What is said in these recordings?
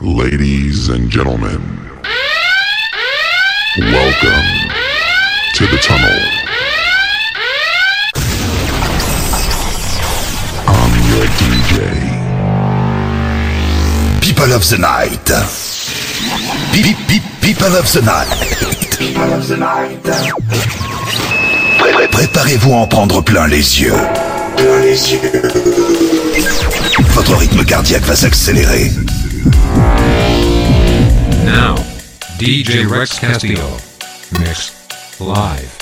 Ladies and gentlemen, welcome to the tunnel. I'm your DJ. People of the night. Pe- pe- People of the night. Pré- pré- Préparez-vous à en prendre plein les yeux. Votre rythme cardiaque va s'accélérer. Now, DJ Rex Castillo. Mix. Live.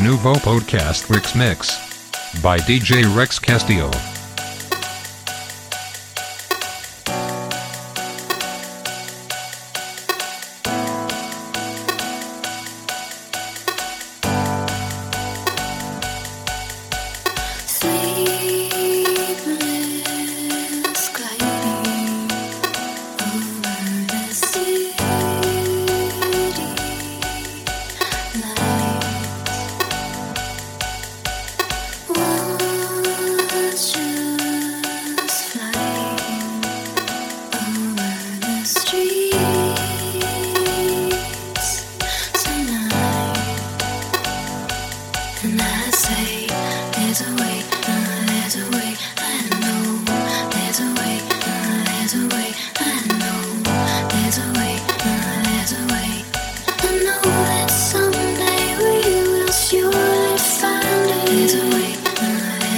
Nouveau podcast Rex Mix. By DJ Rex Castillo.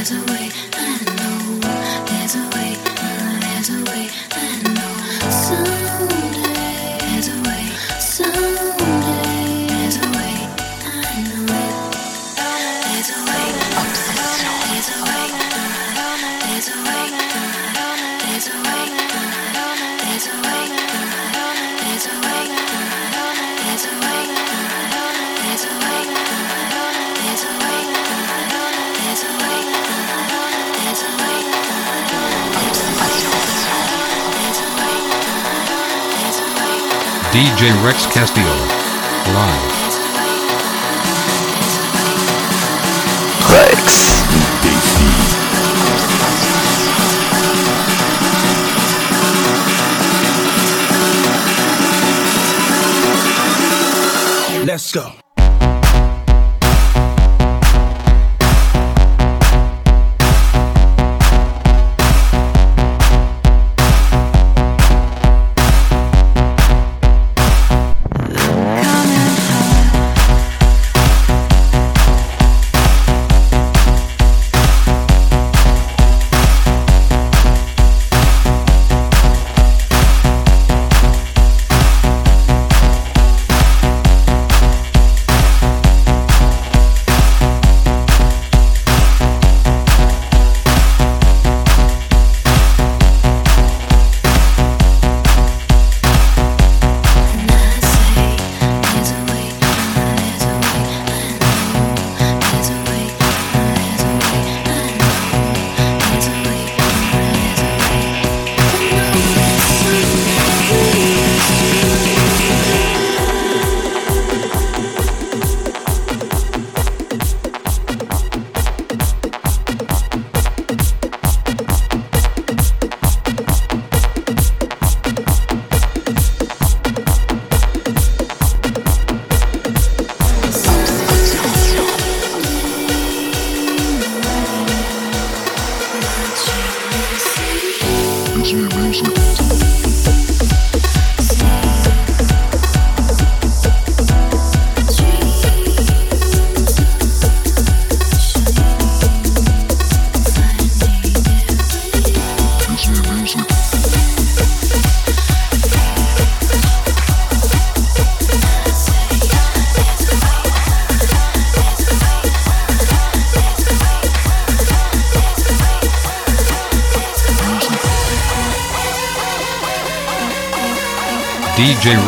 There's a way, I know. There's a way, DJ Rex Castillo. Live. Rex. Let's go.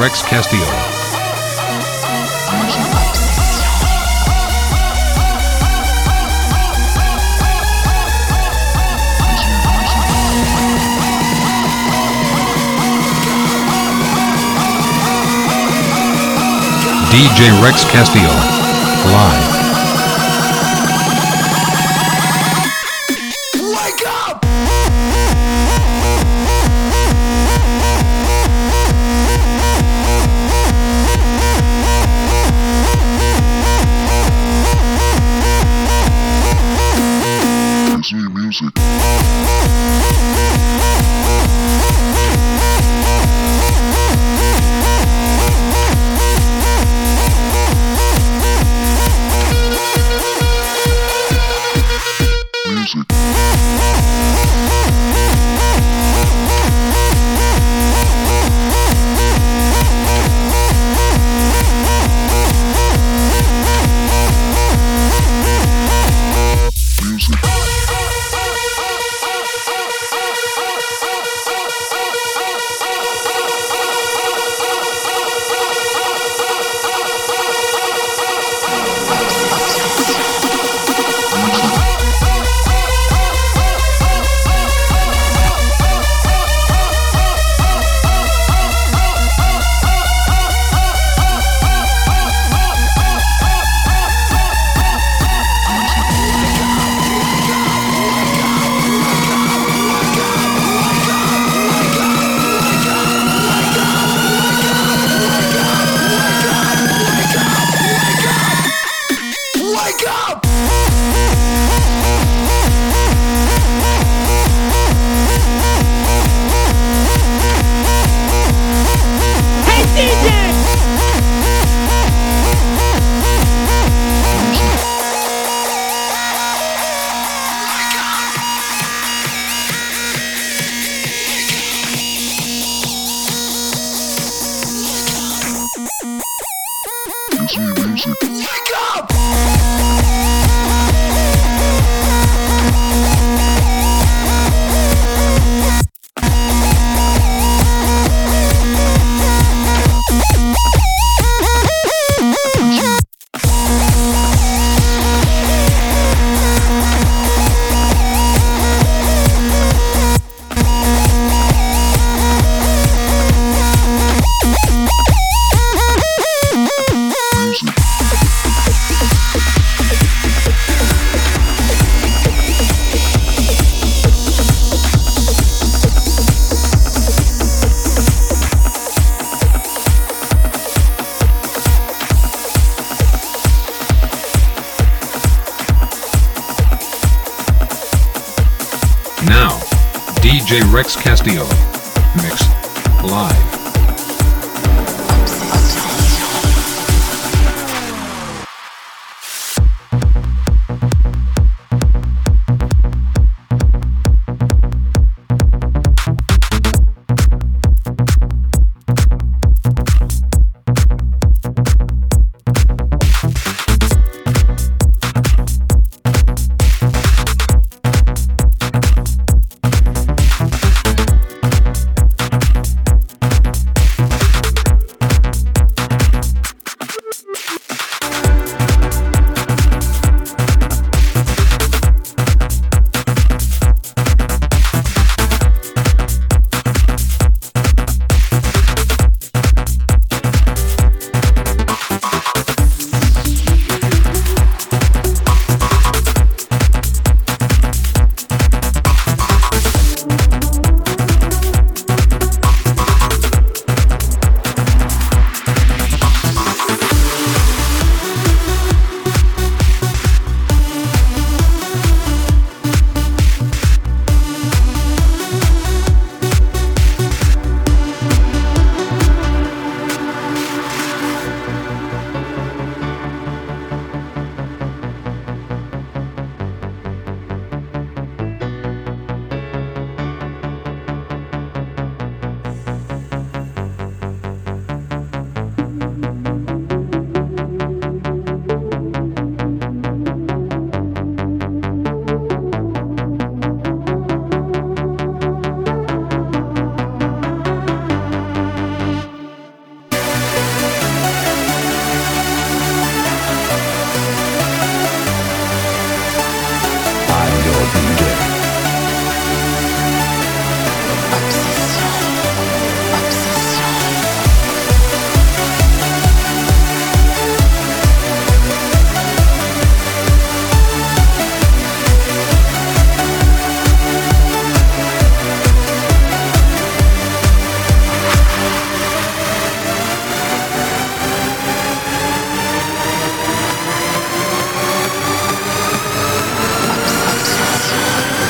Rex Castillo. DJ Rex Castillo.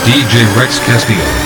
DJ Rex Castillo.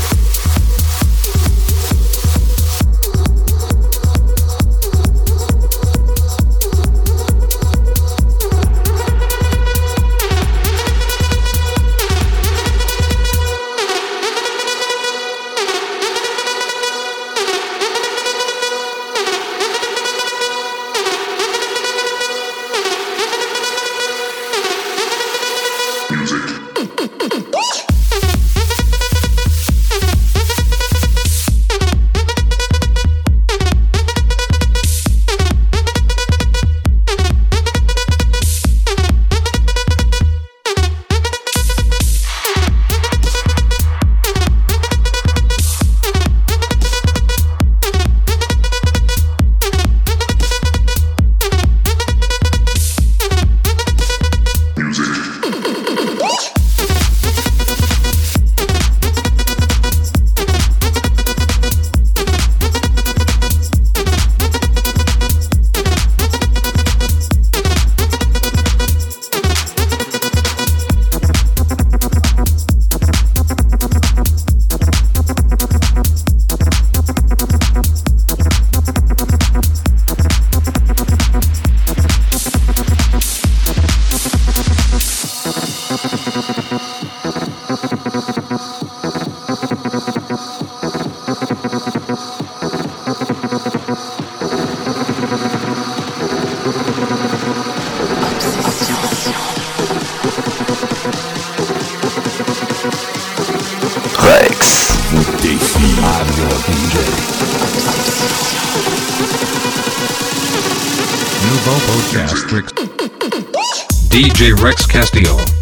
DJ Rex Castillo.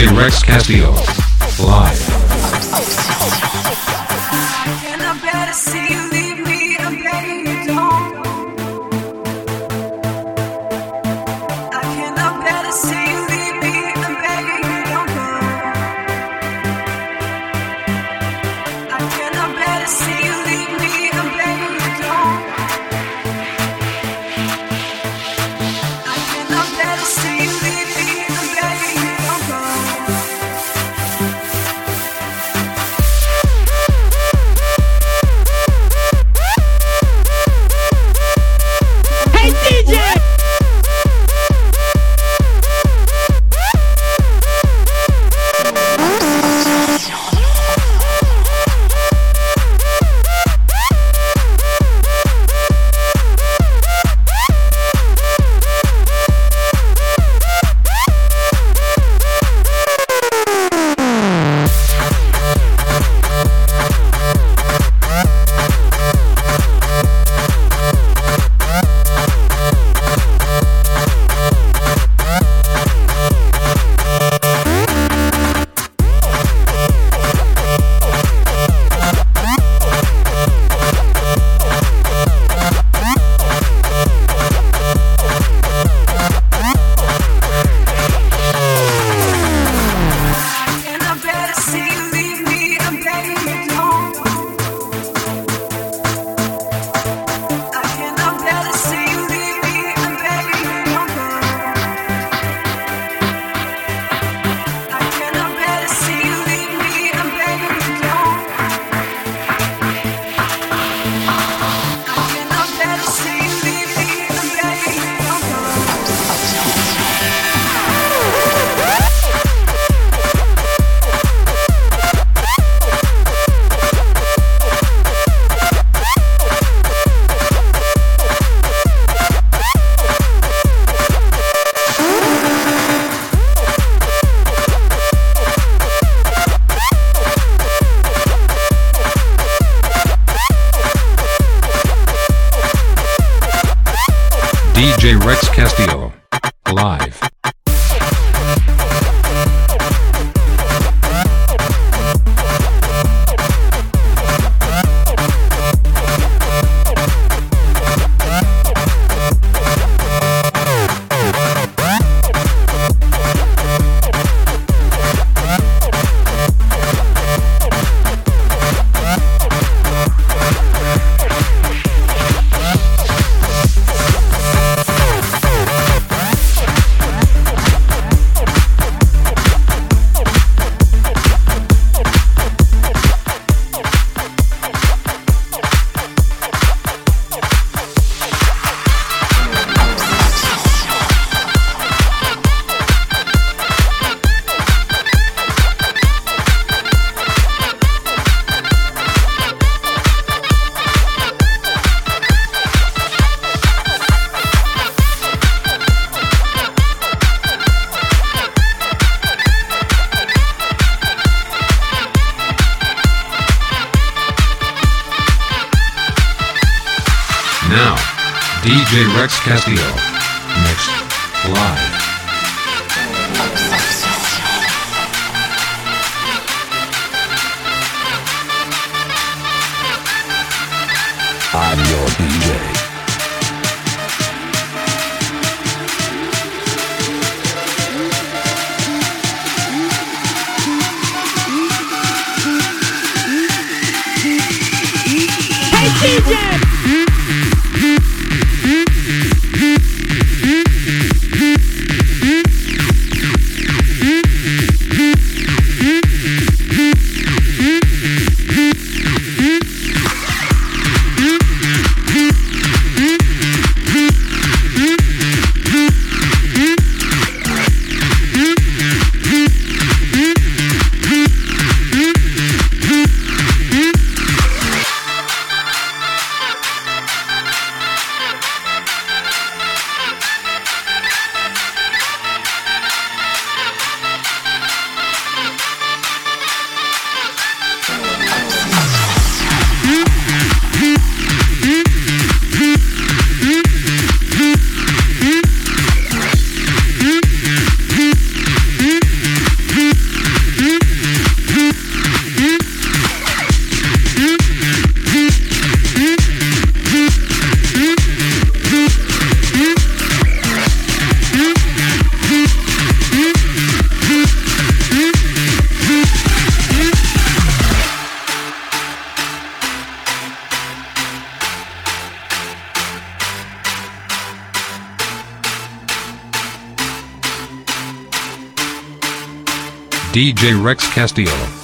DJ Rex Castillo. Castillo. DJ Rex Castillo.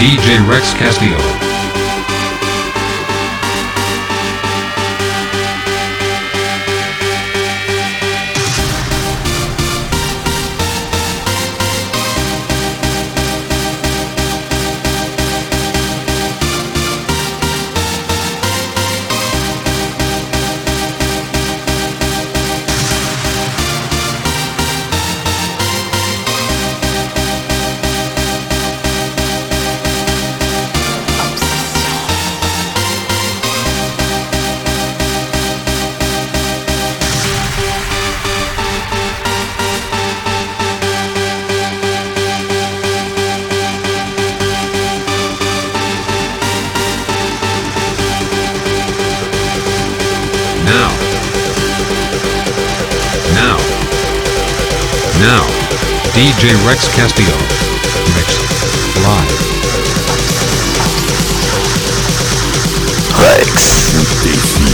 DJ Rex Castillo. Rex Castillo. Mix. Live. Rex.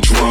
Drum,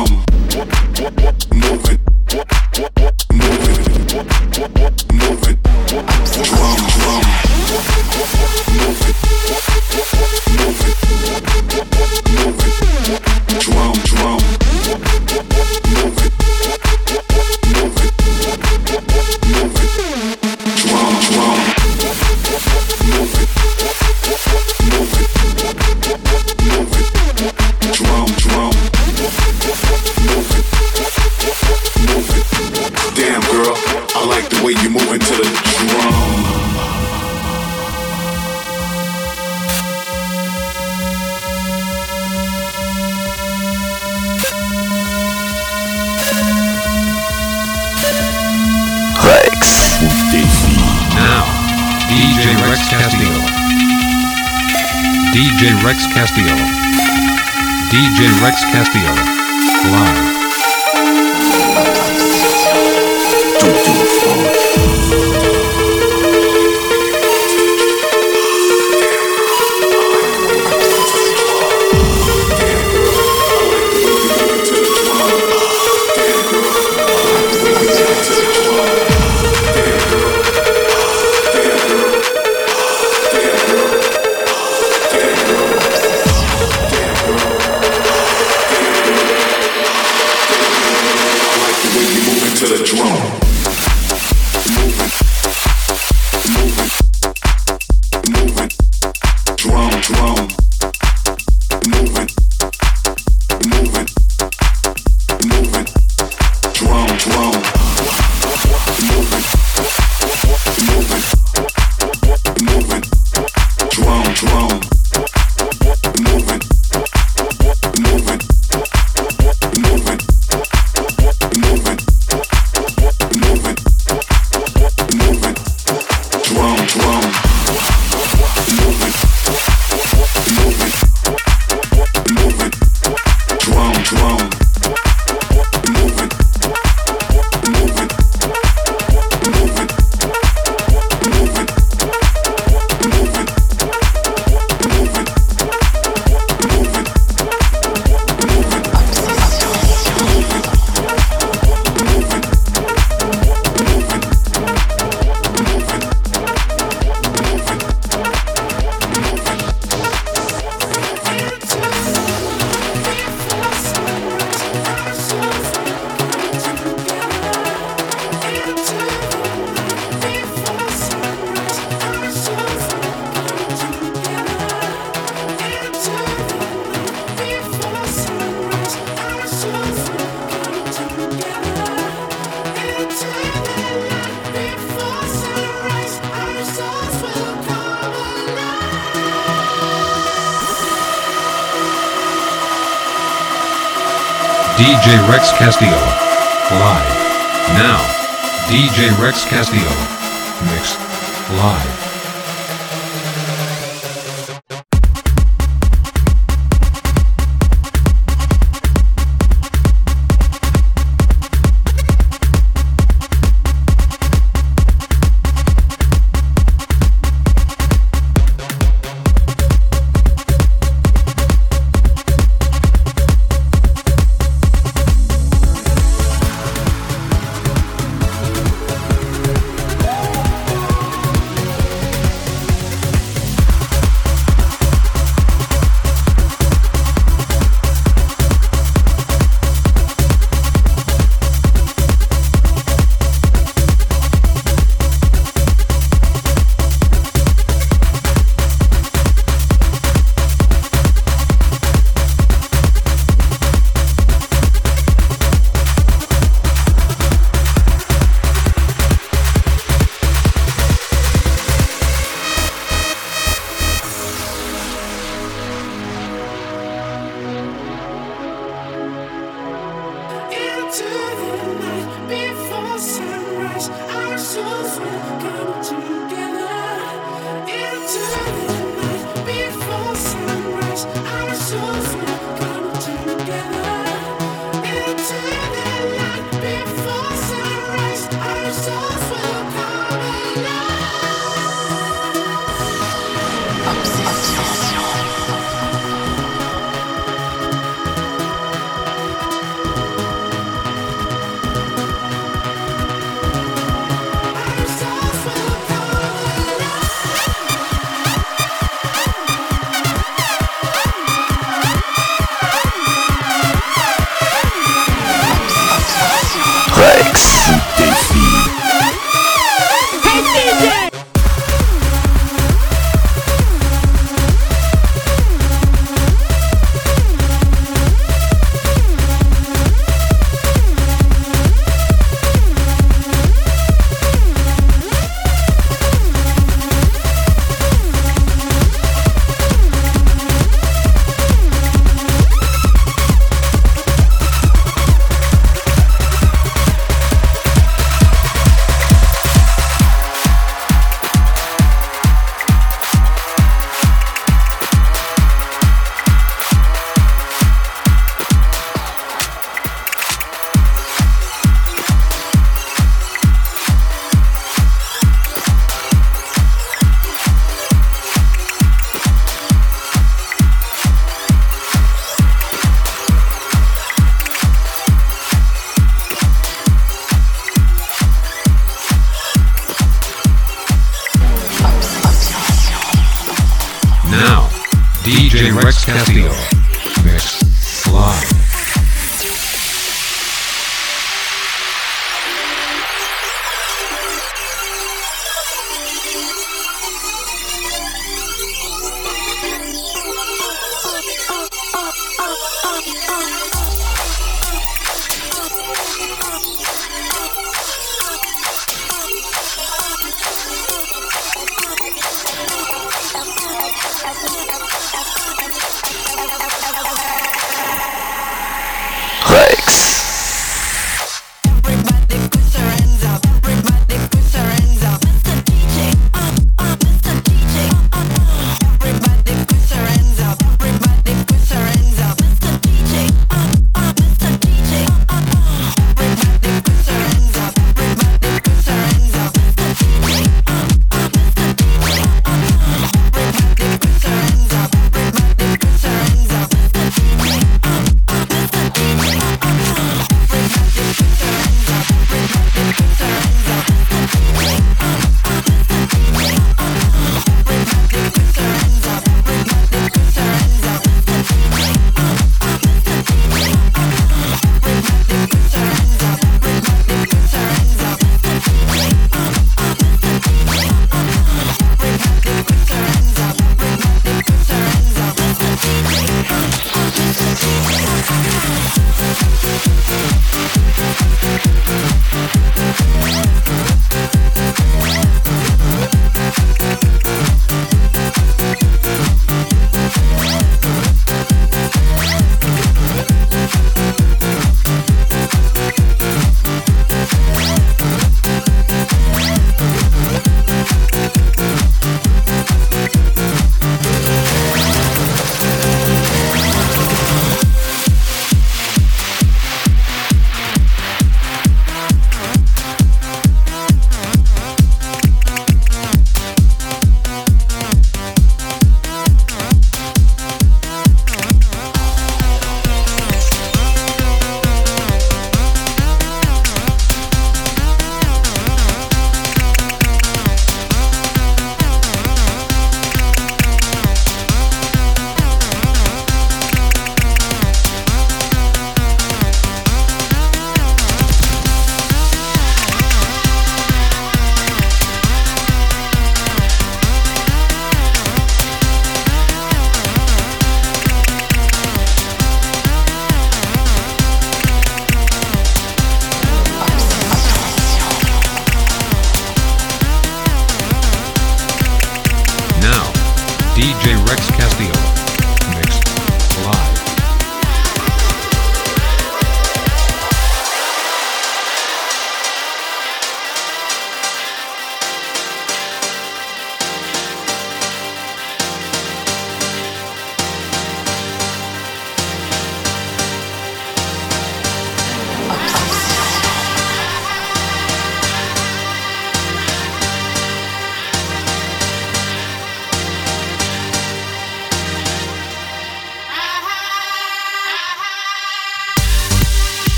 Rex Castillo.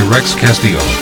Rex Castillo.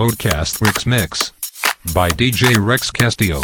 Podcast Rex Mix by DJ Rex Castillo.